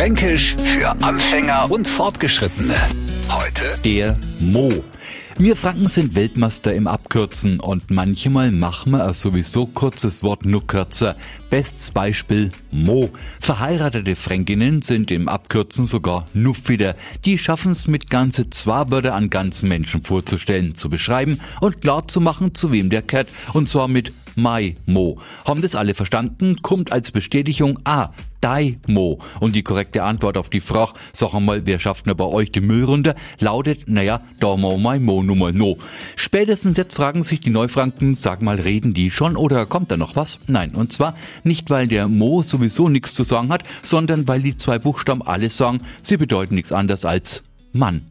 Fränkisch für Anfänger und Fortgeschrittene. Heute Der Mo. Wir Franken sind Weltmeister im Abkürzen und manchmal machen wir ein sowieso kurzes Wort nur kürzer. Bestes Beispiel Mo. Verheiratete Fränkinnen sind im Abkürzen sogar Nuffider. Die schaffen es mit ganze zwei Wörter an ganzen Menschen vorzustellen, zu beschreiben und klar zu machen, zu wem der kehrt. Und zwar mit Mai Mo. Haben das alle verstanden? Kommt als Bestätigung A. Dai Mo. Und die korrekte Antwort auf die Frage, sag einmal, wer schafft denn bei euch die Müll runter, lautet, naja, da mo mai mo nummer no. Spätestens jetzt fragen sich die Neufranken, sag mal, reden die schon oder kommt da noch was? Nein, und zwar nicht, weil der Mo sowieso nichts zu sagen hat, sondern weil die zwei Buchstaben alles sagen, sie bedeuten nichts anderes als Mann.